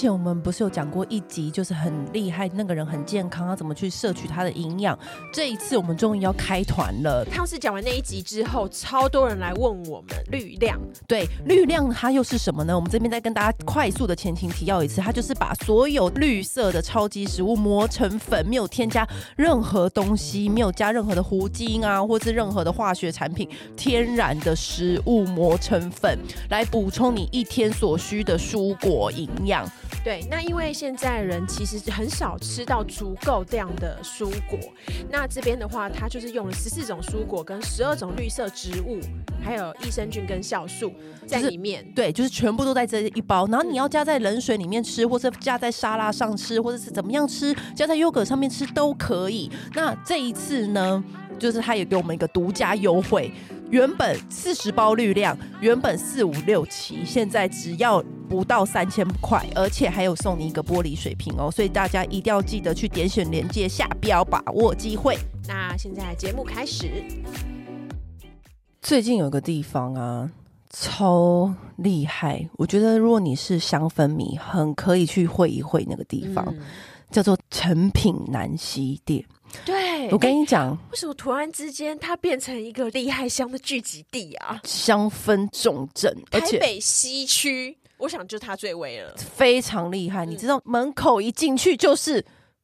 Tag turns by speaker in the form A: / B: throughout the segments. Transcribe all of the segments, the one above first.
A: 前我们不是有讲过一集，就是很厉害，那个人很健康，要怎么去摄取他的营养？这一次我们终于要开团了。
B: 当时讲完那一集之后，超多人来问我们绿量。
A: 对，绿量它又是什么呢？我们这边再跟大家快速的前情提要一次，它就是把所有绿色的超级食物磨成粉，没有添加任何东西，没有加任何的糊精啊，或是任何的化学产品，天然的食物磨成粉，来补充你一天所需的蔬果营养。
B: 对，那因为现在人其实很少吃到足够量的蔬果，那这边的话，它就是用了十四种蔬果跟十二种绿色植物，还有益生菌跟酵素在里面。
A: 就是、对，就是全部都在这一包。然后你要加在冷水里面吃，或者加在沙拉上吃，或者是怎么样吃，加在优格上面吃都可以。那这一次呢，就是他也给我们一个独家优惠。原本四十包绿量，原本四五六七，现在只要不到三千块，而且还有送你一个玻璃水瓶哦，所以大家一定要记得去点选连接下标，把握机会。
B: 那现在节目开始。
A: 最近有个地方啊，超厉害，我觉得如果你是香氛迷，很可以去会一会那个地方，嗯、叫做成品南西店。
B: 对，
A: 我跟你讲，欸，
B: 为什么突然之间它变成一个厉害香的聚集地啊？
A: 香氛重镇，而且
B: 台北西区，我想就它最威了，
A: 非常厉害。嗯、你知道门口一进去就是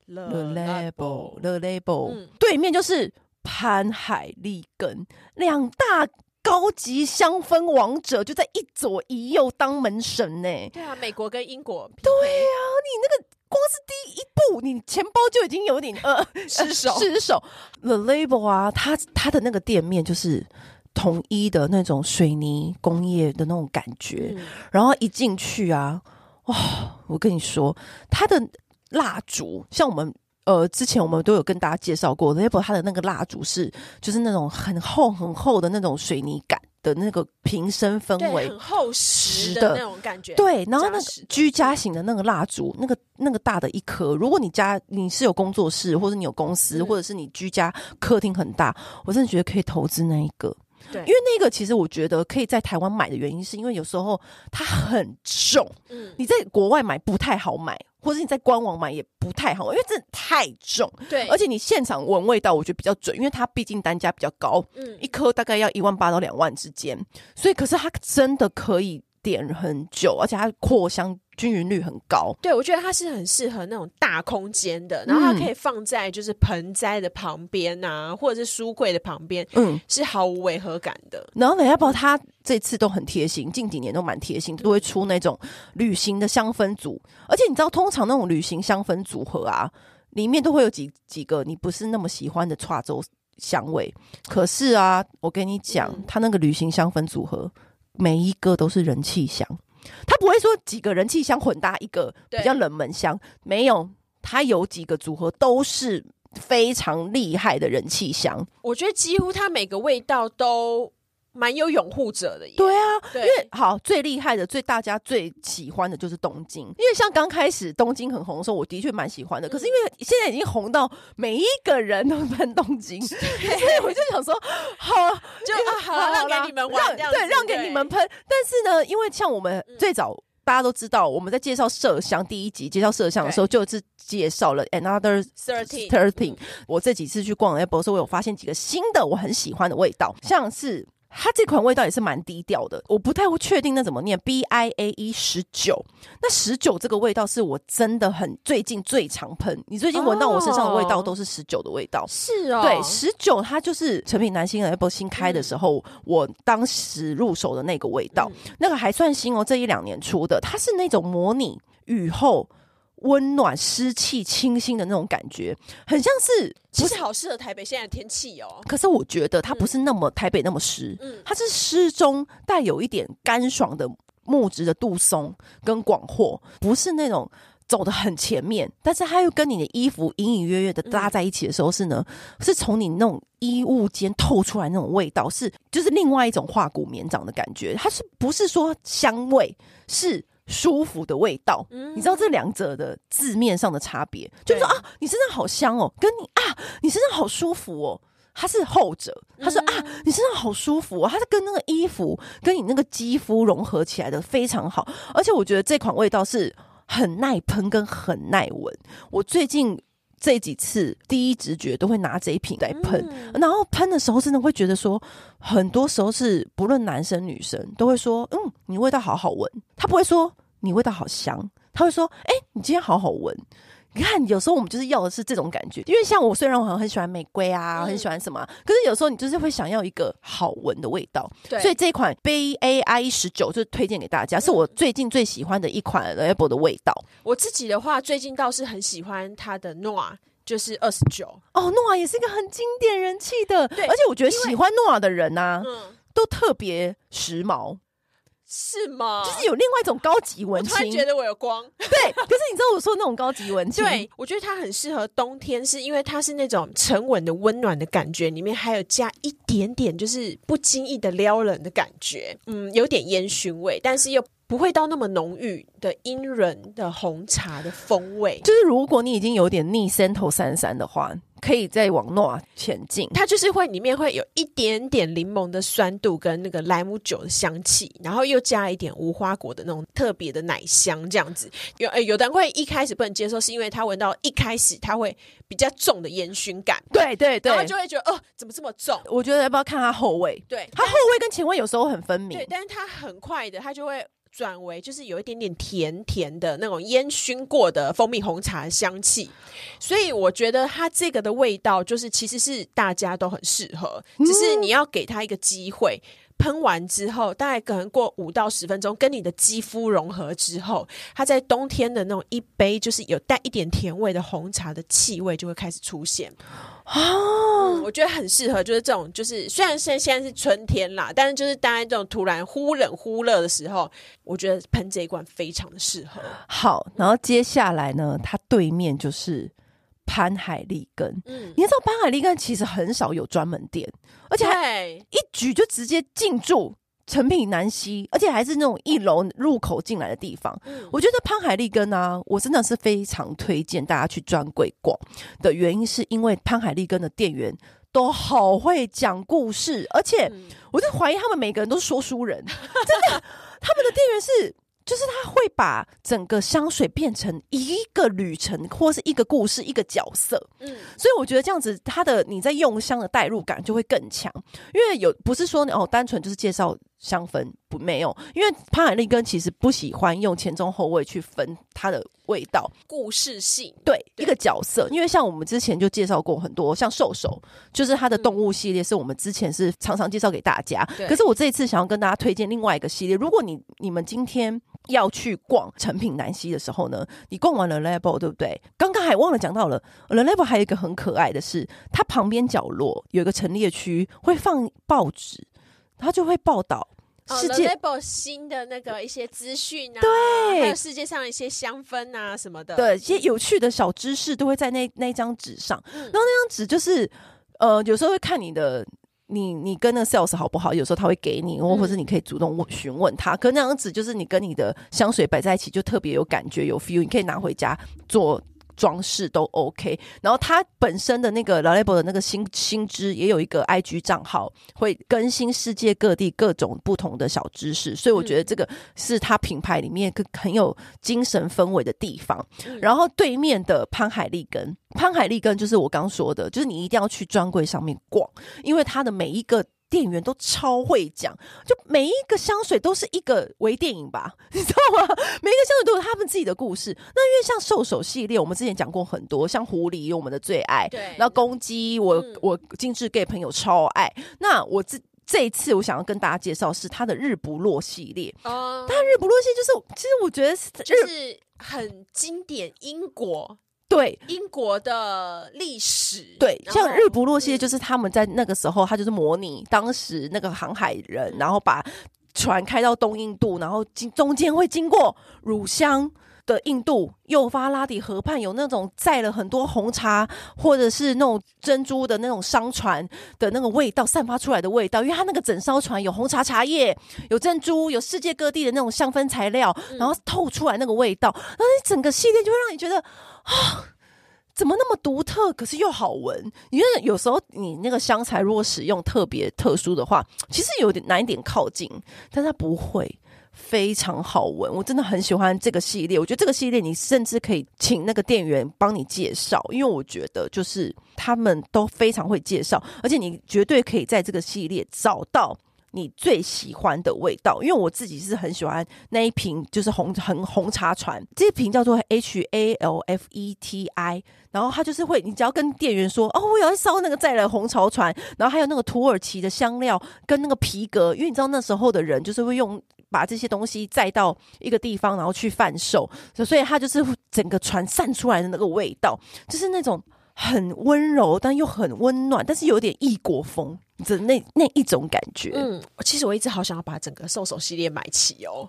A: The Label，The Label，嗯、对面就是潘海利根，两大高级香氛王者就在一左一右当门神呢。
B: 对啊，美国跟英国，
A: 对啊，你那个。光是第一步，你钱包就已经有点呃 失手失手。The Label 啊，它它的那个店面就是统一的那种水泥工业的那种感觉，嗯、然后一进去啊，哇！我跟你说，它的蜡烛像我们呃之前我们都有跟大家介绍过 Label 它的那个蜡烛是就是那种很厚很厚的那种水泥感。的那个瓶身氛围，
B: 很厚实的那种感觉。
A: 对，然后那个居家型的那个蜡烛，那个那个大的一颗，如果你家你是有工作室，或者你有公司，嗯、或者是你居家客厅很大，我真的觉得可以投资那一个。对，因为那个其实我觉得可以在台湾买的原因，是因为有时候它很重，嗯，你在国外买不太好买。或者你在官网买也不太好，因为真的太重。对，而且你现场闻味道，我觉得比较准，因为它毕竟单价比较高，嗯，一颗大概要一万八到两万之间，所以可是它真的可以点很久，而且它扩香。均匀率很高，
B: 对，我觉得它是很适合那种大空间的，然后它可以放在就是盆栽的旁边啊，嗯、或者是书柜的旁边，嗯，是毫无违和感的。
A: 然后呢，要不它这次都很贴心，近几年都蛮贴心，都会出那种旅行的香氛组，而且你知道，通常那种旅行香氛组合啊，里面都会有几几个你不是那么喜欢的跨州香味，可是啊，我跟你讲，嗯、它那个旅行香氛组合每一个都是人气香。他不会说几个人气香混搭一个比较冷门香，对没有，他有几个组合都是非常厉害的人气香。
B: 我觉得几乎他每个味道都。蛮有拥护者的，
A: 对啊，对因为好最厉害的、最大家最喜欢的就是东京，因为像刚开始东京很红的时候，我的确蛮喜欢的。嗯、可是因为现在已经红到每一个人都喷东京，所以我就想说，好，
B: 就啊好，好让给你们玩，
A: 让对，让给你们喷。但是呢，因为像我们最早、嗯、大家都知道，我们在介绍麝香第一集介绍麝香的时候，就是介绍了 Another Thirteen Thirteen。我这几次去逛 Apple 的时候，我有发现几个新的我很喜欢的味道，像是。它这款味道也是蛮低调的，我不太会确定那怎么念，B I A E 十九。那十九这个味道是我真的很最近最常喷，你最近闻到我身上的味道都是十九的味道。
B: 是哦，
A: 对，十九它就是成品南西的 Apple 新开的时候，嗯、我当时入手的那个味道，嗯、那个还算新哦，这一两年出的，它是那种模拟雨后。温暖、湿气、清新的那种感觉，很像是，
B: 其实好适合台北现在的天气哦。
A: 可是我觉得它不是那么台北那么湿，嗯，它是湿中带有一点干爽的木质的杜松跟广藿，不是那种走的很前面，但是它又跟你的衣服隐隐约约的搭在一起的时候是呢，嗯、是从你那种衣物间透出来那种味道，是就是另外一种化骨绵掌的感觉。它是不是说香味是？舒服的味道。嗯、你知道这两者的字面上的差别，就是说啊，你身上好香哦，跟你啊，你身上好舒服哦。它是后者，他说、嗯、啊，你身上好舒服哦，它是跟那个衣服跟你那个肌肤融合起来的非常好，而且我觉得这款味道是很耐喷跟很耐闻。我最近这几次第一直觉都会拿这一瓶来喷，嗯、然后喷的时候真的会觉得说，很多时候是不论男生女生都会说，嗯，你味道好好闻，他不会说你味道好香，他会说，哎、欸，你今天好好闻。你看，有时候我们就是要的是这种感觉，因为像我虽然我很喜欢玫瑰啊，嗯、很喜欢什么，可是有时候你就是会想要一个好闻的味道。对，所以这一款 BAI 十九就是推荐给大家，是我最近最喜欢的一款 Le Labo 的味道。
B: 我自己的话，最近倒是很喜欢它的 Noir，就是二十九。
A: 哦，Noir 也是一个很经典人气的，对，而且我觉得喜欢 Noir 的人啊，嗯，都特别时髦。
B: 是吗？
A: 就是有另外一种高级文青，
B: 我突然觉得我有光。
A: 对，可是你知道我说那种高级文青，
B: 对，我觉得它很适合冬天，是因为它是那种沉稳的温暖的感觉，里面还有加一点点就是不经意的撩人的感觉，嗯，有点烟熏味，但是又不会到那么浓郁的阴人的红茶的风味。
A: 就是如果你已经有点腻 Sento 三三的话。可以再往诺前进，
B: 它就是会里面会有一点点柠檬的酸度跟那个莱姆酒的香气，然后又加一点无花果的那种特别的奶香，这样子。有诶，有的人会一开始不能接受，是因为他闻到一开始他会比较重的烟熏感，
A: 对对对，
B: 然后就会觉得哦，怎么这么重？
A: 我觉得要不要看它后味？
B: 对，
A: 它后味跟前味有时候很分明，
B: 对，但是它很快的，它就会。转为就是有一点点甜甜的那种烟熏过的蜂蜜红茶的香气，所以我觉得它这个的味道就是其实是大家都很适合，只是你要给它一个机会。喷完之后，大概可能过五到十分钟，跟你的肌肤融合之后，它在冬天的那种一杯就是有带一点甜味的红茶的气味就会开始出现。哦、嗯，我觉得很适合，就是这种，就是虽然现现在是春天啦，但是就是当然这种突然忽冷忽热的时候，我觉得喷这一罐非常的适合。
A: 好，然后接下来呢，它对面就是。潘海利根，嗯，你知道潘海利根其实很少有专门店，而且还一举就直接进驻成品南西，而且还是那种一楼入口进来的地方。嗯，我觉得潘海利根呢，我真的是非常推荐大家去专柜逛的原因，是因为潘海利根的店员都好会讲故事，而且我就怀疑他们每个人都是说书人，真的，他们的店员是。就是他会把整个香水变成一个旅程，或是一个故事，一个角色。嗯，所以我觉得这样子，他的你在用香的代入感就会更强。因为有不是说哦，单纯就是介绍香氛，不没有。因为潘海利根其实不喜欢用前中后味去分它的味道，
B: 故事性
A: 对，对一个角色。因为像我们之前就介绍过很多，像兽首，就是它的动物系列，是我们之前是常常介绍给大家。嗯、可是我这一次想要跟大家推荐另外一个系列，如果你你们今天。要去逛成品南西的时候呢，你逛完了 Le Labo 对不对？刚刚还忘了讲到了 Le Labo 还有一个很可爱的是，它旁边角落有一个陈列区，会放报纸，它就会报道世界、
B: 新的那个一些资讯啊，
A: 对，
B: 还有世界上一些香氛啊什么的，
A: 对，一些有趣的小知识都会在那那张纸上。嗯、然后那张纸就是呃，有时候会看你的。你你跟那个 sales 好不好？有时候他会给你，或或者你可以主动问询问他。可那张纸就是你跟你的香水摆在一起，就特别有感觉有 feel。你可以拿回家做装饰都 OK。然后他本身的那个 Le Labo 的那个新新知也有一个 IG 账号，会更新世界各地各种不同的小知识。所以我觉得这个是他品牌里面很有精神氛围的地方。然后对面的潘海利根。潘海利根就是我刚说的，就是你一定要去专柜上面逛，因为他的每一个店员都超会讲，就每一个香水都是一个微电影吧，你知道吗？每一个香水都有他们自己的故事。那因为像兽首系列，我们之前讲过很多，像狐狸有我们的最爱，对，然后公鸡，我、嗯、我精致 gay 朋友超爱。那我这这一次我想要跟大家介绍是他的日不落系列，哦，他日不落系列就是，其实我觉得是
B: 就是很经典英国。
A: 对
B: 英国的历史，
A: 对，像日不落系列就是他们在那个时候，他就是模拟当时那个航海人，然后把船开到东印度，然后经中间会经过乳香。的印度幼发拉底河畔有那种载了很多红茶或者是那种珍珠的那种商船的那个味道散发出来的味道，因为它那个整艘船有红茶茶叶、有珍珠、有世界各地的那种香氛材料，然后透出来那个味道，然后你整个系列就会让你觉得啊，怎么那么独特，可是又好闻？因为有时候你那个香材如果使用特别特殊的话，其实有点难一点靠近，但它不会。非常好闻，我真的很喜欢这个系列。我觉得这个系列你甚至可以请那个店员帮你介绍，因为我觉得就是他们都非常会介绍，而且你绝对可以在这个系列找到你最喜欢的味道。因为我自己是很喜欢那一瓶，就是红红红茶船，这瓶叫做 H A L F E T I，然后它就是会，你只要跟店员说哦，我要烧那个再来红茶船，然后还有那个土耳其的香料跟那个皮革，因为你知道那时候的人就是会用。把这些东西载到一个地方，然后去贩售，所以它就是整个船散出来的那个味道，就是那种很温柔但又很温暖，但是有点异国风的那那一种感觉。
B: 嗯，其实我一直好想要把整个兽首系列买齐哦。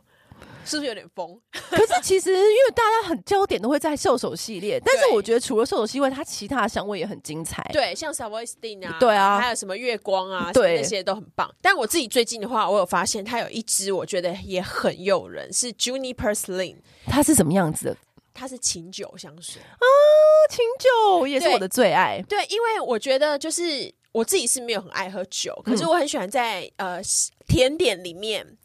B: 是不是有点疯？
A: 可是其实因为大家很焦点都会在兽首系列，但是我觉得除了兽首系列，它其他的香味也很精彩。
B: 对，像 Savoy Sting 啊，
A: 对啊，
B: 还有什么月光啊，对，那些都很棒。但我自己最近的话，我有发现它有一支我觉得也很诱人，是 Juniper Slim。
A: 它是什么样子的？
B: 它是琴酒香水啊，
A: 琴酒也是我的最爱。
B: 对，对，因为我觉得就是我自己是没有很爱喝酒，可是我很喜欢在呃甜点里面。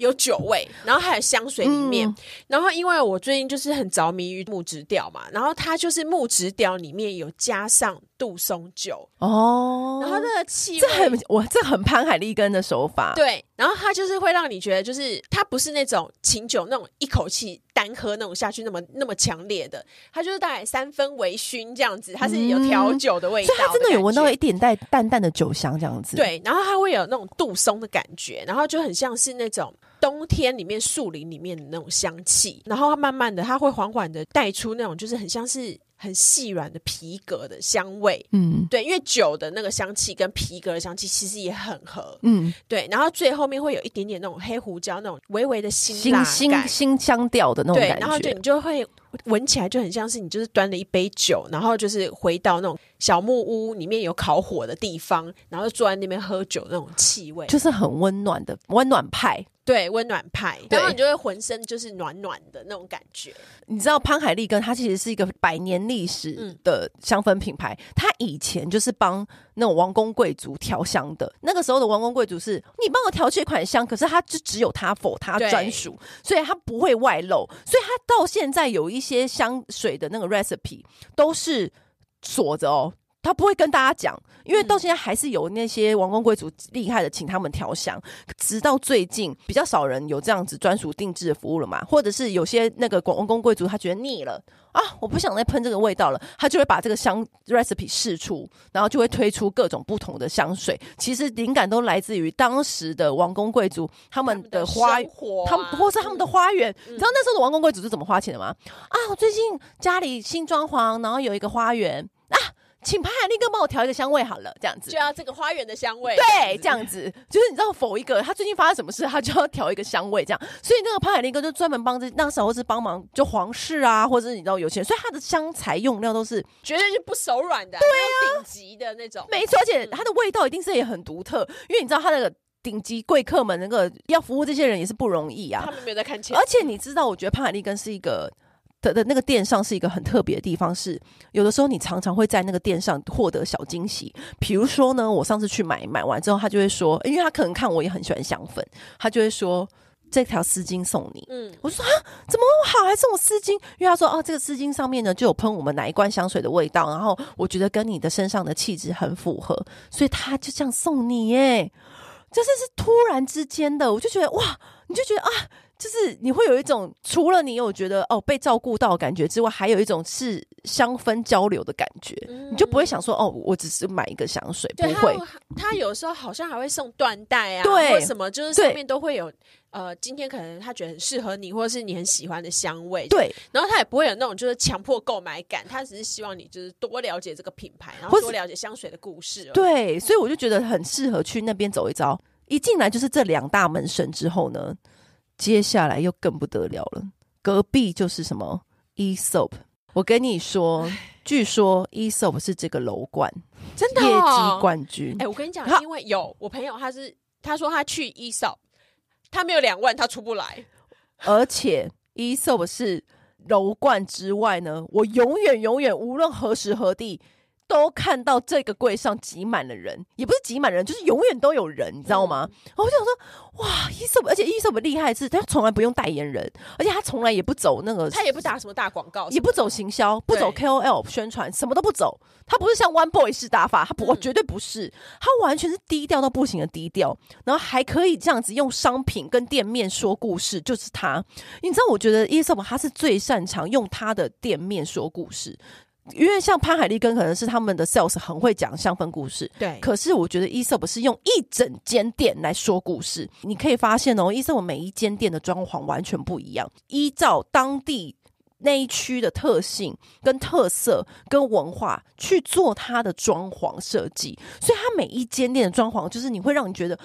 B: 有酒味，然后还有香水里面，嗯、然后因为我最近就是很着迷于木质调嘛，然后它就是木质调里面有加上杜松酒。哦，然后那个气味，这
A: 很我这很潘海利根的手法，
B: 对，然后它就是会让你觉得就是它不是那种琴酒那种一口气单喝那种下去那么那么强烈的，它就是大概三分微醺这样子，它是有调酒的味道的，
A: 所以它真的有闻到一点带淡淡的酒香这样子，
B: 对，然后它会有那种杜松的感觉，然后就很像是那种。冬天里面树林里面的那种香气，然后它慢慢的，它会缓缓的带出那种就是很像是很细软的皮革的香味，嗯，对，因为酒的那个香气跟皮革的香气其实也很合，嗯，对，然后最后面会有一点点那种黑胡椒那种微微的辛辣
A: 辛辛香调的那种感觉，
B: 对，然后就你就会闻起来就很像是你就是端了一杯酒，然后就是回到那种小木屋里面有烤火的地方，然后坐在那边喝酒那种气味，
A: 就是很温暖的温暖派。
B: 对，温暖派，然后你就会浑身就是暖暖的那种感觉。
A: 你知道潘海利根，它其实是一个百年历史的香氛品牌。它以前就是帮那种王公贵族调香的。那个时候的王公贵族是，你帮我调这款香，可是它就只有它否它专属，所以它不会外露。所以它到现在有一些香水的那个 recipe 都是锁着哦。他不会跟大家讲，因为到现在还是有那些王公贵族厉害的，请他们调香。直到最近，比较少人有这样子专属定制的服务了嘛，或者是有些那个王公贵族他觉得腻了啊，我不想再喷这个味道了，他就会把这个香 recipe 试出，然后就会推出各种不同的香水。其实灵感都来自于当时的王公贵族他们的花，他们，或是他们的花园。嗯、你知道那时候的王公贵族是怎么花钱的吗？啊，我最近家里新装潢，然后有一个花园啊。请潘海利根帮我调一个香味好了，这样子
B: 就要这个花园的香味。
A: 对，这样子就是你知道，否一个他最近发生什么事，他就要调一个香味，这样。所以那个潘海利根就专门帮这那时候是帮忙就皇室啊，或者是你知道有钱人，所以他的香材用料都是
B: 绝对是不手软的，
A: 对啊，
B: 顶级的那种。
A: 没错，而且它的味道一定是也很独特，因为你知道他那个顶级贵客们那个要服务这些人也是不容易啊。
B: 他们没有在看钱，
A: 而且你知道，我觉得潘海利根是一个。的的那个店上是一个很特别的地方，是有的时候你常常会在那个店上获得小惊喜。比如说呢，我上次去买买完之后，他就会说，因为他可能看我也很喜欢香粉，他就会说这条丝巾送你。嗯，我说啊，怎么好还送我丝巾？因为他说哦，这个丝巾上面呢就有喷我们哪一罐香水的味道，然后我觉得跟你的身上的气质很符合，所以他就这样送你耶。这是是突然之间的，我就觉得哇，你就觉得啊。就是你会有一种除了你有觉得哦被照顾到的感觉之外，还有一种是香氛交流的感觉，嗯、你就不会想说哦，我只是买一个香水，不会。
B: 他有时候好像还会送缎带啊，对，或什么，就是上面都会有呃，今天可能他觉得很适合你，或者是你很喜欢的香味，
A: 对。
B: 然后他也不会有那种就是强迫购买感，他只是希望你就是多了解这个品牌，然后多了解香水的故事。
A: 对，所以我就觉得很适合去那边走一遭。一进来就是这两大门神之后呢，接下来又更不得了了。隔壁就是什么 Aesop，我跟你说，据说 Aesop 是这个楼冠
B: 真的、哦、
A: 业绩冠军。
B: 哎、欸，我跟你讲，因为有我朋友，他是他说他去 Aesop，他没有两万，他出不来。
A: 而且 Aesop 是楼冠之外呢，我永远永远无论何时何地。都看到这个柜上挤满了人，也不是挤满人，就是永远都有人，你知道吗？嗯、我想说，哇，Aesop，而且 Aesop 厉害的是，他从来不用代言人，而且他从来也不走那个，
B: 他也不打什么大广告，
A: 也不走行销，不走 KOL 宣传，什么都不走。他不是像 One Boy 式打法，他不，嗯、绝对不是，他完全是低调到不行的低调，然后还可以这样子用商品跟店面说故事，就是他。你知道，我觉得 Aesop 他是最擅长用他的店面说故事。因为像潘海利根可能是他们的 sales 很会讲香氛故事，
B: 对。
A: 可是我觉得 Aesop 是用一整间店来说故事。你可以发现哦，Aesop 每一间店的装潢完全不一样，依照当地那一区的特性、跟特色、跟文化去做它的装潢设计。所以它每一间店的装潢，就是你会让你觉得。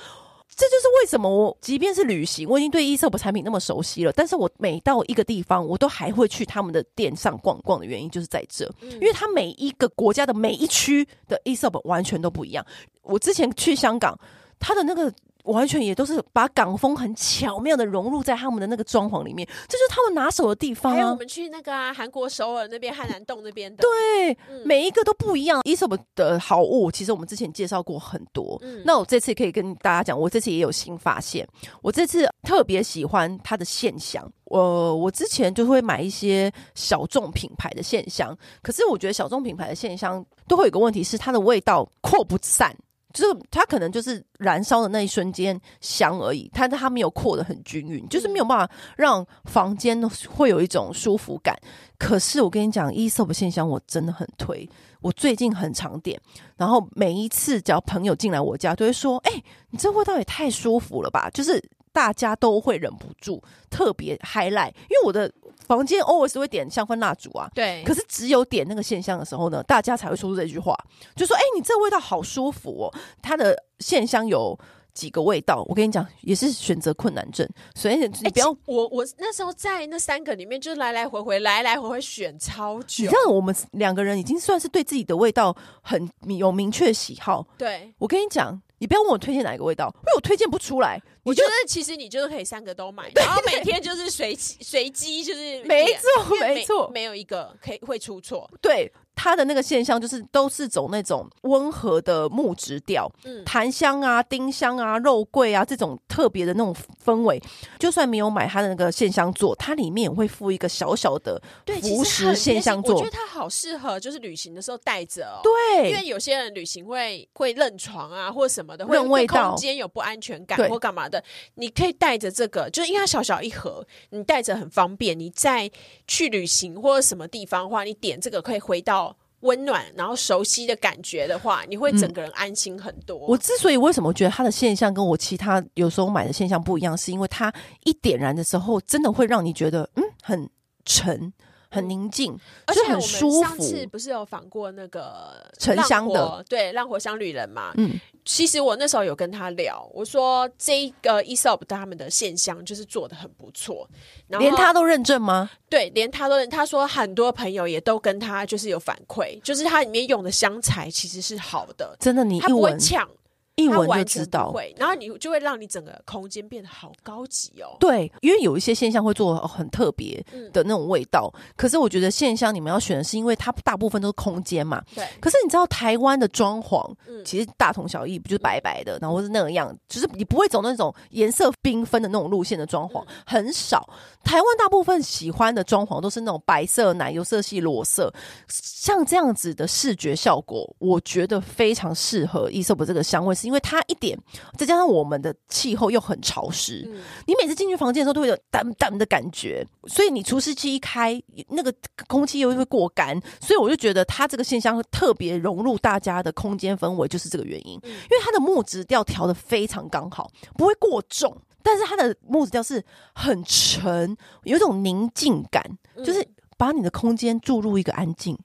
A: 这就是为什么我即便是旅行，我已经对 Aesop 产品那么熟悉了，但是我每到一个地方，我都还会去他们的店上逛逛的原因就是在这，因为它每一个国家的每一区的 Aesop 完全都不一样。我之前去香港，它的那个。完全也都是把港风很巧妙的融入在他们的那个装潢里面，这就是他们拿手的地方啊。
B: 还有我们去那个啊，韩国首尔那边汉南洞那边的，
A: 对，嗯、每一个都不一样。Aesop 的好物，其实我们之前介绍过很多。嗯、那我这次可以跟大家讲，我这次也有新发现。我这次特别喜欢它的线香。我我之前就会买一些小众品牌的线香，可是我觉得小众品牌的线香都会有个问题是它的味道扩不散。就是它可能就是燃烧的那一瞬间香而已，但是它没有扩的很均匀，就是没有办法让房间会有一种舒服感。可是我跟你讲，Aesop 线香我真的很推，我最近很常点，然后每一次只要朋友进来我家，都会说：“哎、欸，你这味道也太舒服了吧！”就是大家都会忍不住特别 highlight，因为我的。房间 always 会点香氛蜡烛啊，
B: 对。
A: 可是只有点那个现香的时候呢，大家才会说出这句话，就说：“哎、欸，你这味道好舒服哦。”它的线香有几个味道，我跟你讲，也是选择困难症。所以你不要、欸、
B: 我我那时候在那三个里面，就是来来回回，来来回回选超久。
A: 你看我们两个人已经算是对自己的味道很有明确喜好。
B: 对，
A: 我跟你讲。你不要问我推荐哪一个味道，因为我推荐不出来。
B: 我觉得其实你就是可以三个都买，然后每天就是随随机，就是
A: 没错没错，
B: 没有一个可以会出错。
A: 对。它的那个现象就是都是走那种温和的木质调，嗯，檀香啊、丁香啊、肉桂啊这种特别的那种氛围。就算没有买它的那个线香座，它里面也会附一个小小的浮石线香座。
B: 我觉得它好适合，就是旅行的时候带着哦。
A: 对，
B: 因为有些人旅行会会认床啊，或什么的，会对空间有不安全感或干嘛的。你可以带着这个，就是因为它小小一盒，你带着很方便。你在去旅行或者什么地方的话，你点这个可以回到。温暖，然后熟悉的感觉的话，你会整个人安心很多。
A: 嗯、我之所以为什么觉得它的现象跟我其他有时候买的现象不一样，是因为它一点燃的时候，真的会让你觉得嗯很沉。很宁静，而且很舒服。
B: 上次不是有访过那个
A: 沉香的，
B: 对，浪火香旅人嘛。
A: 嗯，
B: 其实我那时候有跟他聊，我说这个 Aesop 他们的线香就是做的很不错，然后
A: 连他都认证吗？
B: 对，连他都认。他说很多朋友也都跟他就是有反馈，就是它里面用的香材其实是好的，
A: 真的，你他不会呛。一闻就知道，
B: 会，然后你就会让你整个空间变得好高级哦。
A: 对，因为有一些线香会做很特别的那种味道，嗯、可是我觉得线香你们要选的是，因为它大部分都是空间嘛。
B: 对。
A: 可是你知道台湾的装潢，其实大同小异，不就是白白的，然后是那个样，就是你不会走那种颜色缤纷的那种路线的装潢，很少。台湾大部分喜欢的装潢都是那种白色、奶油色系、裸色，像这样子的视觉效果，我觉得非常适合 Aesop 这个香味。因为它一点，再加上我们的气候又很潮湿，嗯、你每次进去房间的时候都会有淡淡的感觉，所以你除湿机一开，那个空气又会过干，所以我就觉得它这个现象会特别融入大家的空间氛围，就是这个原因。嗯、因为它的木质调调的非常刚好，不会过重，但是它的木质调是很沉，有一种宁静感，就是把你的空间注入一个安静。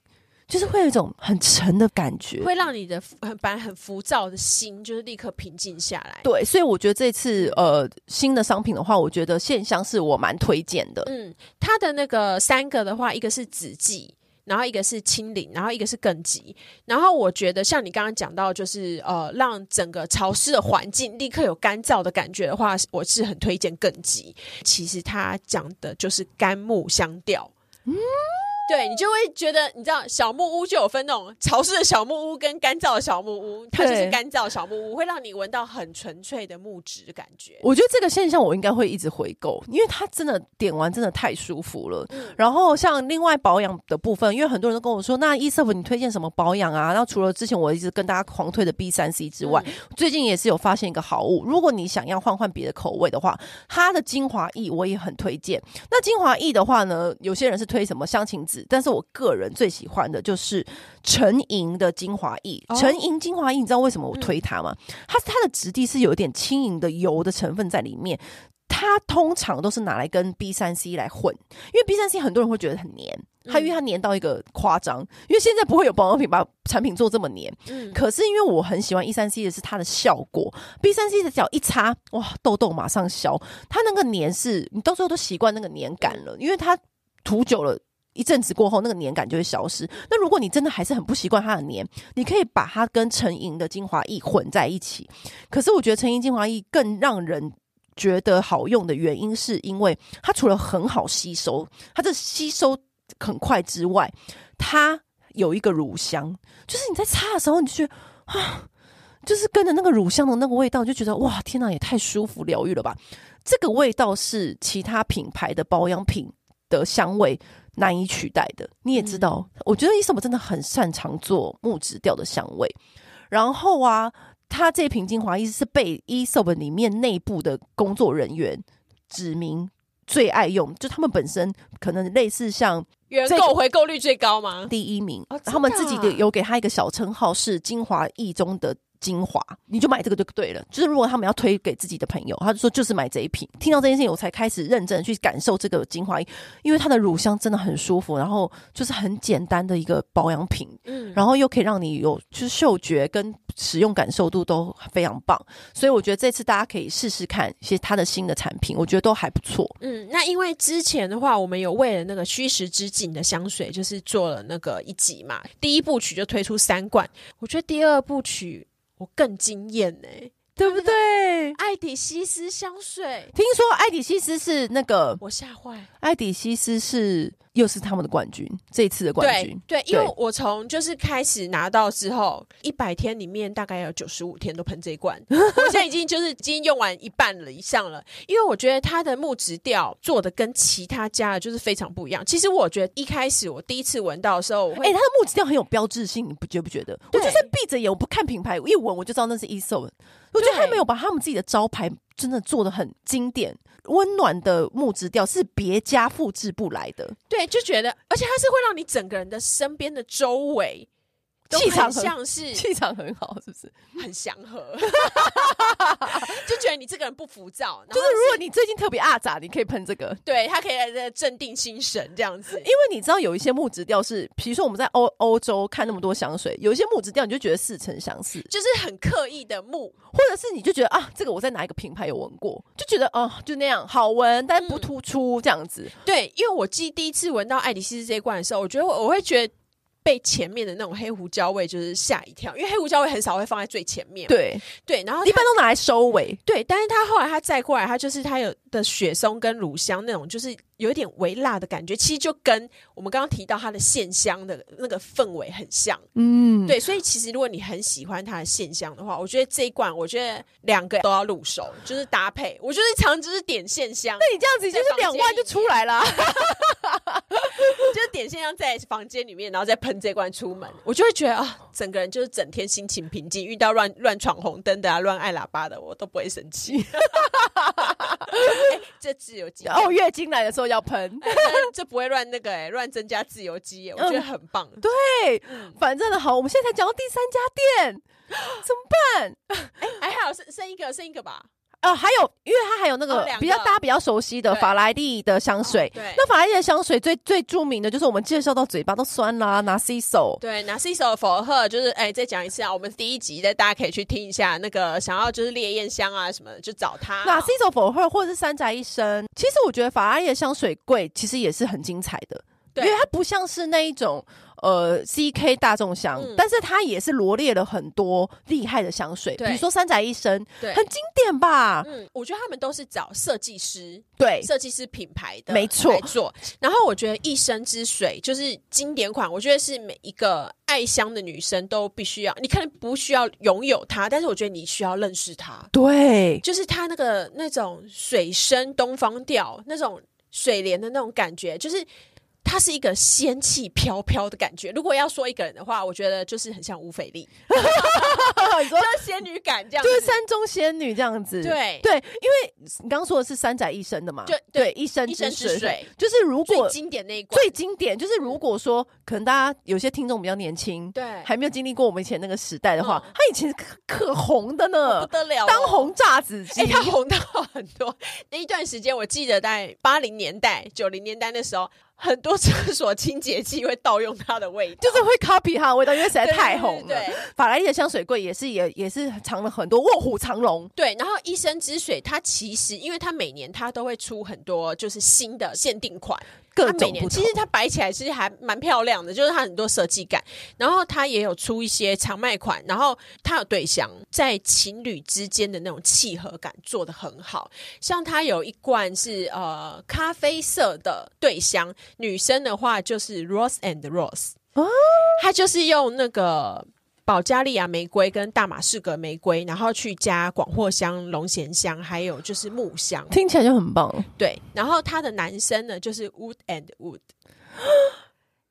A: 就是会有一种很沉的感觉，
B: 会让你的很本来很浮躁的心，就是立刻平静下来。
A: 对，所以我觉得这次呃新的商品的话，我觉得线香是我蛮推荐的。
B: 嗯，它的那个三个的话，一个是紫气。然后一个是清灵，然后一个是更急。然后我觉得像你刚刚讲到，就是呃，让整个潮湿的环境立刻有干燥的感觉的话，我是很推荐更急。其实它讲的就是干木香调。嗯。对，你就会觉得，你知道小木屋就有分那种潮湿的小木屋跟干燥的小木屋，它就是干燥小木屋，会让你闻到很纯粹的木质的感觉。
A: 我觉得这个现象我应该会一直回购，因为它真的点完真的太舒服了。嗯、然后像另外保养的部分，因为很多人都跟我说，那 Aesop 你推荐什么保养啊？然后除了之前我一直跟大家狂推的 B 三 C 之外，嗯、最近也是有发现一个好物。如果你想要换换别的口味的话，它的精华液我也很推荐。那精华液的话呢，有些人是推什么香芹籽，但是我个人。最喜欢的就是陈莹的精华液，沉银精华液，你知道为什么我推它吗？它它的质地是有一点轻盈的油的成分在里面，它通常都是拿来跟 B 三 C 来混，因为 B 三 C 很多人会觉得很黏，它因为它黏到一个夸张，因为现在不会有保养品把产品做这么黏，嗯，可是因为我很喜欢 E 三 C 的是它的效果，B 三 C 的脚一擦，哇，痘痘马上消，它那个黏是你到时候都习惯那个黏感了，因为它涂久了。一阵子过后，那个黏感就会消失。那如果你真的还是很不习惯它的黏，你可以把它跟沉银的精华液混在一起。可是我觉得沉银精华液更让人觉得好用的原因，是因为它除了很好吸收，它的吸收很快之外，它有一个乳香，就是你在擦的时候，你就觉得啊，就是跟着那个乳香的那个味道，就觉得哇，天哪，也太舒服疗愈了吧！这个味道是其他品牌的保养品的香味难以取代的，你也知道，嗯、我觉得 Aesop 真的很擅长做木质调的香味。然后啊，他这瓶精华液是被 Aesop 里面内部的工作人员指明最爱用，就他们本身可能类似像
B: 原购回购率最高吗？
A: 第一名，哦、他们自己的有给他一个小称号，是精华液中的。精华，你就买这个就对了。就是如果他们要推给自己的朋友，他就说就是买这一瓶。听到这件事情，我才开始认真去感受这个精华液，因为它的乳香真的很舒服，然后就是很简单的一个保养品，嗯，然后又可以让你有就是嗅觉跟使用感受度都非常棒。所以我觉得这次大家可以试试看一些它的新的产品，我觉得都还不错。
B: 嗯，那因为之前的话，我们有为了那个虚实之境的香水，就是做了那个一集嘛，第一部曲就推出三罐，我觉得第二部曲。我更惊艳呢，
A: 对不对？
B: 爱迪西斯香水，
A: 听说爱迪西斯是那个，
B: 我吓坏。
A: 爱迪西斯是。又是他们的冠军，这一次的冠军。
B: 对，对，因为我从就是开始拿到之后，一百天里面大概有九十五天都喷这一罐，我现在已经就是已经用完一半了以上了。因为我觉得它的木质调做的跟其他家的就是非常不一样。其实我觉得一开始我第一次闻到的时候，哎、欸，
A: 它的木质调很有标志性，你不觉不觉得？我就是闭着眼，我不看品牌，我一闻我就知道那是 Aesop。我觉得他没有把他们自己的招牌真的做的很经典，温暖的木质调是别家复制不来的。
B: 对，就觉得，而且它是会让你整个人的身边的周围。气场像是
A: 气场很好，是不是
B: 很祥和？就觉得你这个人不浮躁。
A: 就是如果你最近特别阿杂，你可以喷这个，
B: 对，它可以来镇定心神这样子。
A: 因为你知道有一些木质调是，比如说我们在欧欧洲看那么多香水，有一些木质调你就觉得似曾相识，
B: 就是很刻意的木，
A: 或者是你就觉得啊，这个我在哪一个品牌有闻过，就觉得啊，就那样好闻，但不突出这样子。
B: 嗯、对，因为我记第一次闻到爱迪西斯这一罐的时候，我觉得我，我会觉得。被前面的那种黑胡椒味就是吓一跳，因为黑胡椒味很少会放在最前面。
A: 对
B: 对，然后
A: 一般都拿来收尾。
B: 对，但是他后来他再过来，他就是他有的雪松跟乳香那种，就是。有一点微辣的感觉，其实就跟我们刚刚提到它的线香的那个氛围很像。嗯，对，所以其实如果你很喜欢它的线香的话，我觉得这一罐，我觉得两个都要入手，就是搭配。我觉得常就是点线香，
A: 那你这样子就是两万就出来了，
B: 就是点线香在房间里面，然后再喷这罐出门，我就会觉得啊，整个人就是整天心情平静，遇到乱乱闯红灯的啊，乱按喇叭的，我都不会生气。欸、这自由基
A: 哦，月经来的时候要喷，
B: 这不会乱那个哎，乱增加自由基，我觉得很棒。嗯、
A: 对，嗯、反正好，我们现在才讲到第三家店，怎么办？
B: 哎、欸，还好剩剩一个，剩一个吧。
A: 呃，还有，因为它还有那个比较大家比较熟悉的法拉利的香水。
B: 对，
A: 那法拉利的香水最最著名的就是我们介绍到嘴巴都酸啦，Narciso。
B: 对，Narciso 佛赫就是哎，再讲一次啊，我们第一集的大家可以去听一下，那个想要就是烈焰香啊什么的，就找他。
A: Narciso 佛赫或者是三宅一生，其实我觉得法拉利的香水柜其实也是很精彩的，对，因为它不像是那一种。呃，CK 大众香，嗯、但是它也是罗列了很多厉害的香水，对比如说三宅一生，对很经典吧？
B: 嗯，我觉得他们都是找设计师，
A: 对，
B: 设计师品牌的，
A: 没错
B: 错。然后我觉得一生之水就是经典款，我觉得是每一个爱香的女生都必须要，你可能不需要拥有它，但是我觉得你需要认识它。
A: 对，
B: 就是它那个那种水深东方调，那种水莲的那种感觉，就是。它是一个仙气飘飘的感觉。如果要说一个人的话，我觉得就是很像吴斐丽，
A: 你说
B: 仙女感这样，
A: 就是山中仙女这样子。
B: 对。
A: 对，因为你刚刚说的是三宅一生的嘛，对对，一生之水，就是如果
B: 最经典那一款，
A: 最经典就是如果说可能大家有些听众比较年轻，对，还没有经历过我们以前那个时代的话，他以前可可红的呢，
B: 不得了，
A: 当红炸子鸡，
B: 他红到很多。那一段时间，我记得在八零年代、九零年代的时候。很多厕所清洁剂会盗用它的味道，
A: 就是会 copy 它的味道，因为实在太红了。法拉利的香水柜也是也也是藏了很多卧虎藏龙。
B: 对，然后一生之水，它其实因为它每年它都会出很多就是新的限定款。
A: 各种不同，
B: 其实它摆起来其实还蛮漂亮的，就是它很多设计感。然后它也有出一些常卖款，然后它有对香，在情侣之间的那种契合感做的很好。像它有一罐是呃咖啡色的对香，女生的话就是 Rose and Rose，哦，它就是用那个。保加利亚玫瑰跟大马士革玫瑰，然后去加广藿香、龙涎香，还有就是木香，
A: 听起来就很棒。
B: 对，然后他的男生呢，就是 Wood and Wood。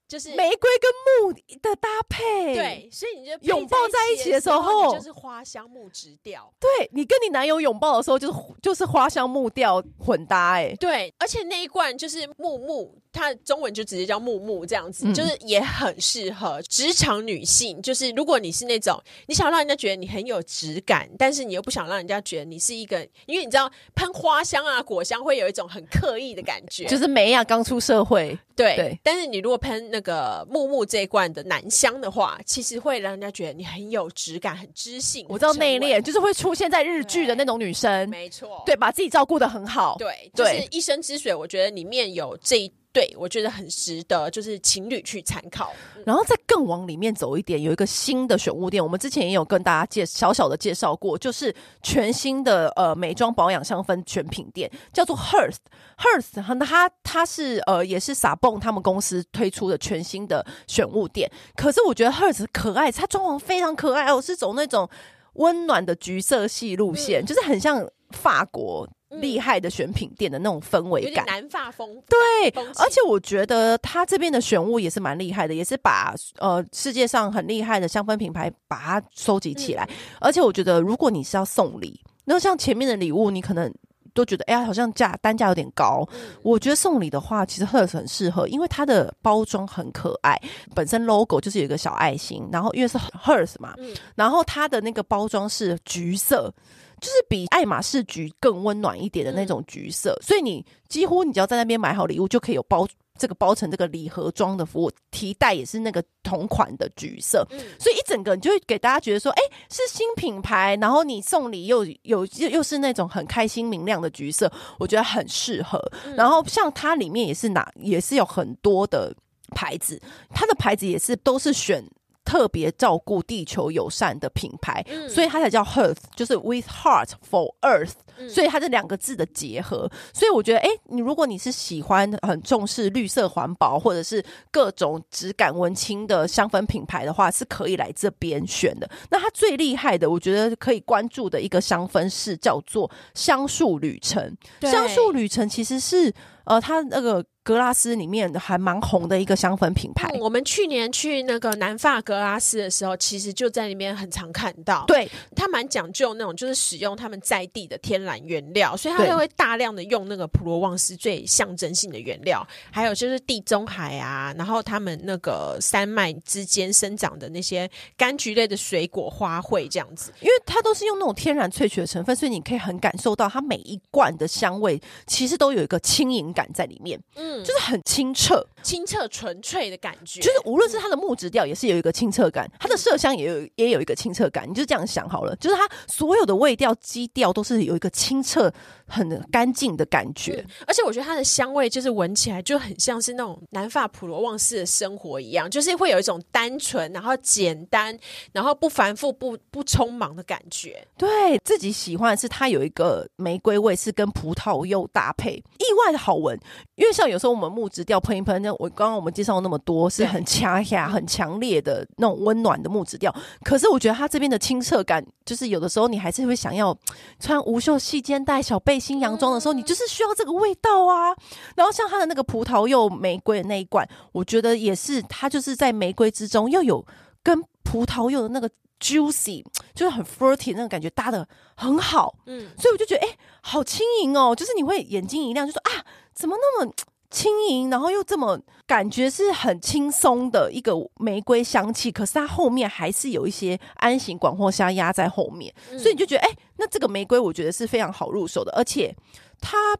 B: 就是
A: 玫瑰跟木的搭配，
B: 对，所以你就
A: 拥抱在一起的时候，
B: 就是花香木质调。
A: 对，你跟你男友拥抱的时候，就是就是花香木调混搭，哎，
B: 对，而且那一罐就是木木，它中文就直接叫木木这样子，嗯、就是也很适合职场女性。就是如果你是那种你想让人家觉得你很有质感，但是你又不想让人家觉得你是一个，因为你知道喷花香啊、果香会有一种很刻意的感觉，
A: 就是美雅刚出社会。
B: 对，对，但是你如果喷那个木木这一罐的男香的话，其实会让人家觉得你很有质感、很知性。
A: 我知道内敛就是会出现在日剧的那种女生，
B: 没错，
A: 对，把自己照顾的很好。
B: 对，就是一生之水，我觉得里面有这一。对，我觉得很值得，就是情侣去参考。
A: 然后再更往里面走一点，有一个新的选物店，我们之前也有跟大家介小小的介绍过，就是全新的呃美妆保养香氛全品店，叫做 Hearth Hearth。那它它是呃也是 SABON 他们公司推出的全新的选物店。可是我觉得 Hearth 可爱，它装潢非常可爱哦，是走那种温暖的橘色系路线，嗯、就是很像法国。厉害的选品店的那种氛围感，
B: 南发风。
A: 对，而且我觉得他这边的选物也是蛮厉害的，也是把呃世界上很厉害的香氛品牌把它收集起来。嗯、而且我觉得，如果你是要送礼，那像前面的礼物，你可能都觉得哎呀，好像价单价有点高。嗯、我觉得送礼的话，其实 Hearth 很适合，因为它的包装很可爱，本身 logo 就是有一个小爱心，然后因为是 Hearth 嘛，嗯、然后它的那个包装是橘色。就是比爱马仕橘更温暖一点的那种橘色，嗯、所以你几乎你只要在那边买好礼物，就可以有包这个包成这个礼盒装的服务，提袋也是那个同款的橘色，嗯、所以一整个你就会给大家觉得说，哎、欸，是新品牌，然后你送礼又有又又是那种很开心明亮的橘色，我觉得很适合。嗯、然后像它里面也是拿也是有很多的牌子，它的牌子也是都是选。特别照顾地球友善的品牌，嗯、所以它才叫 Hearth，就是 With Heart for Earth，、嗯、所以它这两个字的结合。所以我觉得，哎、欸，你如果你是喜欢很重视绿色环保，或者是各种质感文青的香氛品牌的话，是可以来这边选的。那它最厉害的，我觉得可以关注的一个香氛是叫做香树旅程。对香树旅程其实是呃，它那个。格拉斯里面还蛮红的一个香氛品牌。
B: 嗯，我们去年去那个南法格拉斯的时候，其实就在里面很常看到。
A: 对，
B: 它蛮讲究那种，就是使用他们在地的天然原料，所以它就会大量的用那个普罗旺斯最象征性的原料，还有就是地中海啊，然后他们那个山脉之间生长的那些柑橘类的水果花卉这样子，
A: 因为它都是用那种天然萃取的成分，所以你可以很感受到它每一罐的香味其实都有一个轻盈感在里面，嗯，就是很清澈、
B: 清澈纯粹的感觉，
A: 就是无论是它的木质调也是有一个清澈感，它的麝香也有也有一个清澈感，你就这样想好了，就是它所有的味调基调都是有一个清澈、很干净的感觉，
B: 嗯，而且我觉得它的香味就是闻起来就很像是那种南法普罗旺斯的生活一样，就是会有一种单纯，然后简单，然后不繁复、不不匆忙的感觉。
A: 对，自己喜欢的是它有一个玫瑰味，是跟葡萄柚搭配，意外的好闻。因为像有时候我们木质调喷一喷，那我刚刚我们介绍那么多是很掐下、很强烈的那种温暖的木质调，可是我觉得它这边的清澈感，就是有的时候你还是会想要穿无袖细肩带小背心洋装的时候，你就是需要这个味道啊。然后像它的那个葡萄柚玫瑰的那一罐，我觉得也是，它就是在玫瑰之中又有跟葡萄柚的那个 juicy，就是很 fruity 那个感觉搭的很好。嗯，所以我就觉得哎、欸，好轻盈哦，就是你会眼睛一亮，就说啊，怎么那么轻盈，然后又这么感觉是很轻松的一个玫瑰香气，可是它后面还是有一些安型广藿香压在后面，所以你就觉得哎、那这个玫瑰我觉得是非常好入手的，而且它。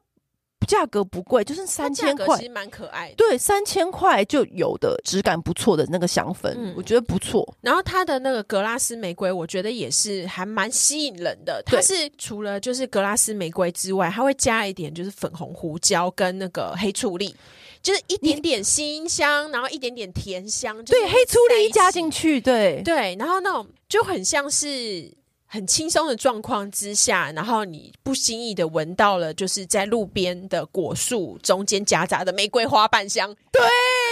A: 价格不贵，就是三千块，
B: 其实蛮可爱的。
A: 对，三千块就有的质感不错的那个香氛，嗯、我觉得不错。
B: 然后它的那个格拉斯玫瑰，我觉得也是还蛮吸引人的。它是除了就是格拉斯玫瑰之外，它会加一点就是粉红胡椒跟那个黑醋栗，就是一点点辛香，然后一点点甜香。
A: 对，黑醋栗加进去，对
B: 对，然后那种就很像是。很轻松的状况之下，然后你不经意的闻到了，就是在路边的果树中间夹杂的玫瑰花瓣香，
A: 对。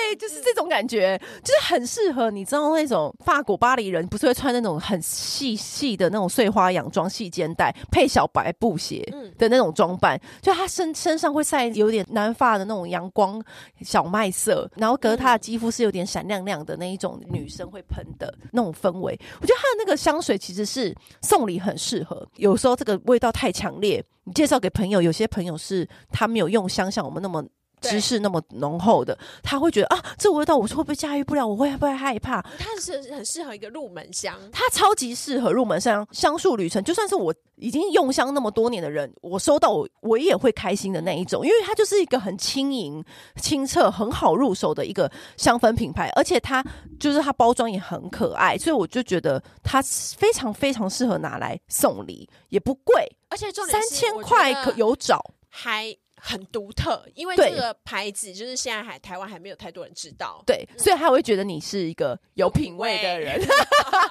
A: 对，就是这种感觉，就是很适合你知道那种法国巴黎人不是会穿那种很细细的那种碎花洋装、细肩带配小白布鞋的那种装扮，就他身身上会晒有点南法的那种阳光小麦色，然后隔他的肌肤是有点闪亮亮的那一种女生会喷的那种氛围。我觉得他的那个香水其实是送礼很适合，有时候这个味道太强烈，你介绍给朋友，有些朋友是他没有用香像我们那么。知识那么浓厚的，他会觉得啊，这味道我会不会驾驭不了？我会不会害怕？
B: 它是很适合一个入门香，
A: 它超级适合入门香。香树旅程，就算是我已经用香那么多年的人，我收到我我也会开心的那一种，因为它就是一个很轻盈、清澈、很好入手的一个香氛品牌，而且它就是它包装也很可爱，所以我就觉得它非常非常适合拿来送礼，也不贵，
B: 而且
A: 三千块可有找
B: 还。很独特，因为这个牌子就是现在还台湾还没有太多人知道，
A: 对，所以他会觉得你是一个有品味的人，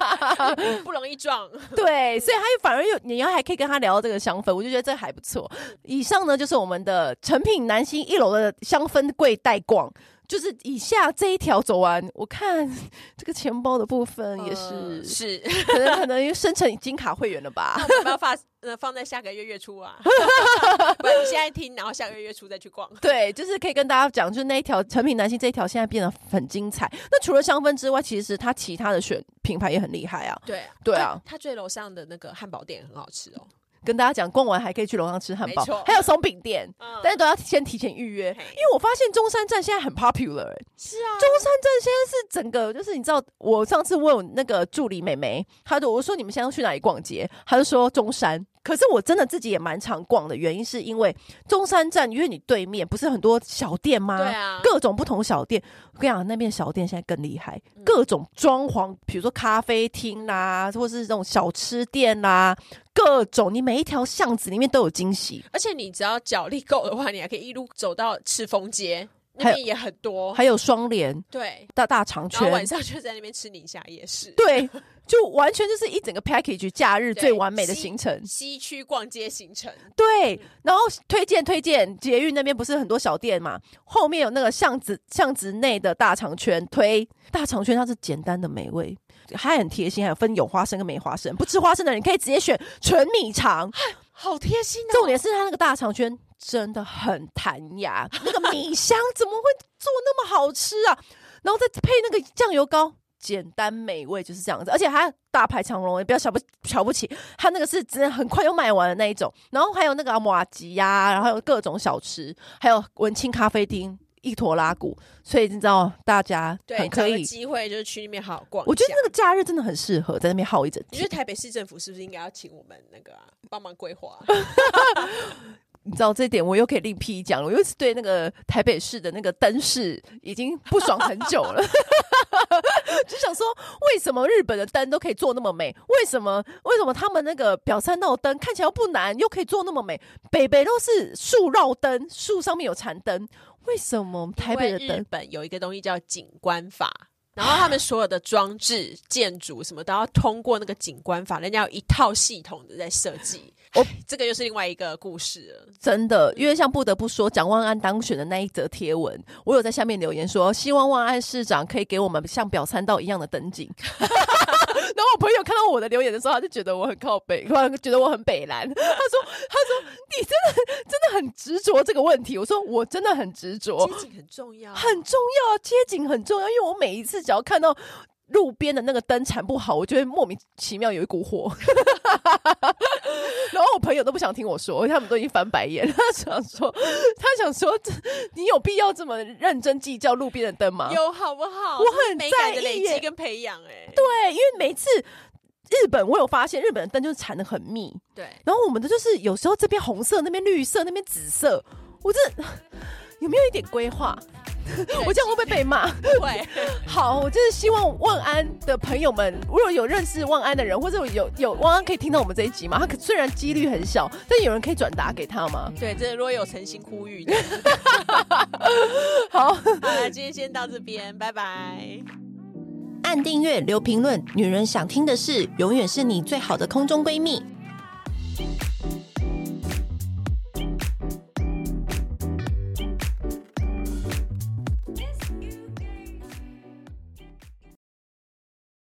B: 不容易撞，
A: 对，所以他反而有你要还可以跟他聊到这个香氛，我就觉得这还不错。以上呢就是我们的成品南星一楼的香氛柜带逛。就是以下这一条走完，我看这个钱包的部分也是、呃、
B: 是，
A: 可能可能因为生成金卡会员了吧？
B: 我们要放呃放在下个月月初啊，不然你现在听，然后下个月月初再去逛。
A: 对，就是可以跟大家讲，就是那一条成品男性这一条现在变得很精彩。那除了香氛之外，其实它其他的选品牌也很厉害啊。
B: 对
A: 对啊，
B: 它最楼上的那个汉堡店很好吃哦。
A: 跟大家讲，逛完还可以去楼上吃汉堡，还有松饼店，嗯、但是都要先提前预约，因为我发现中山站现在很 popular，欸，
B: 是啊，
A: 中山站现在是整个就是你知道，我上次问那个助理美眉，她就我说你们现在要去哪里逛街，她就说中山。可是我真的自己也蛮常逛的，原因是因为中山站，因为你对面不是很多小店吗？
B: 对啊，
A: 各种不同小店。我跟你讲，那边小店现在更厉害，各种装潢，比如说咖啡厅啦，或是这种小吃店啦，各种，你每一条巷子里面都有惊喜。
B: 而且你只要脚力够的话，你还可以一路走到赤峰街，那边也很多，
A: 还有双联，
B: 对，
A: 大大长圈，
B: 晚上就在那边吃宁夏夜市，
A: 对。就完全就是一整个 package 假日最完美的行程，
B: 西区逛街行程。
A: 对，嗯、然后推荐推荐捷运那边不是很多小店嘛？后面有那个巷子巷子内的大肠圈，推大肠圈它是简单的美味，还很贴心，还有分有花生跟没花生。不吃花生的人可以直接选纯米肠，
B: 好贴心哦。
A: 重点是它那个大肠圈真的很弹牙，那个米香怎么会做那么好吃啊？然后再配那个酱油膏。简单美味就是这样子，而且它大排长龙，也不要瞧不瞧不起，它那个是真的很快就卖完的那一种。然后还有那个马吉呀，然后还有各种小吃，还有文青咖啡厅。一坨拉库，所以你知道大家很可以
B: 机会就是去那边好好逛。
A: 我觉得那个假日真的很适合在那边耗一整天。
B: 你觉得台北市政府是不是应该要请我们那个帮、啊、忙规划？
A: 你知道这一点，我又可以另辟一讲了。我又是对那个台北市的那个灯饰已经不爽很久了，就想说，为什么日本的灯都可以做那么美？为什么为什么他们那个表参道灯看起来又不难，又可以做那么美？北北都是树绕灯，树上面有残灯。为什么台北的灯？
B: 日本有一个东西叫景观法，然后他们所有的装置、建筑什么都要通过那个景观法，人家有一套系统的在设计。哦，这个又是另外一个故事了，
A: 真的。因为像不得不说，蒋万安当选的那一则贴文，我有在下面留言说，希望万安市长可以给我们像表参道一样的灯景。然后我朋友看到我的留言的时候，他就觉得我很靠北，突然觉得我很北蓝。他说：“他说你真的真的很执着这个问题。”我说：“我真的很执着，
B: 街景很重要，
A: 很重要，街景很重要。因为我每一次只要看到路边的那个灯缠不好，我就会莫名其妙有一股火。然后我朋友都不想听我说，他们都已经翻白眼。他想说，他想说，你有必要这么认真计较路边的灯吗？
B: 有好不好？
A: 我很在意
B: 累积跟培养。哎，
A: 对，因为每次。日本，我有发现，日本的灯就是缠的很密。
B: 对，
A: 然后我们的就是有时候这边红色，那边绿色，那边紫色。我这有没有一点规划？我这样会不会被骂？
B: 会。
A: 好，我就是希望万安的朋友们，如果有认识万安的人，或者有有万安可以听到我们这一集吗？他可虽然几率很小，但有人可以转达给他吗？
B: 对，这如果有诚心呼吁的。
A: 好，
B: 好，那今天先到这边，拜拜。
A: 按订阅，留评论，女人想听的事，永远是你最好的空中闺蜜。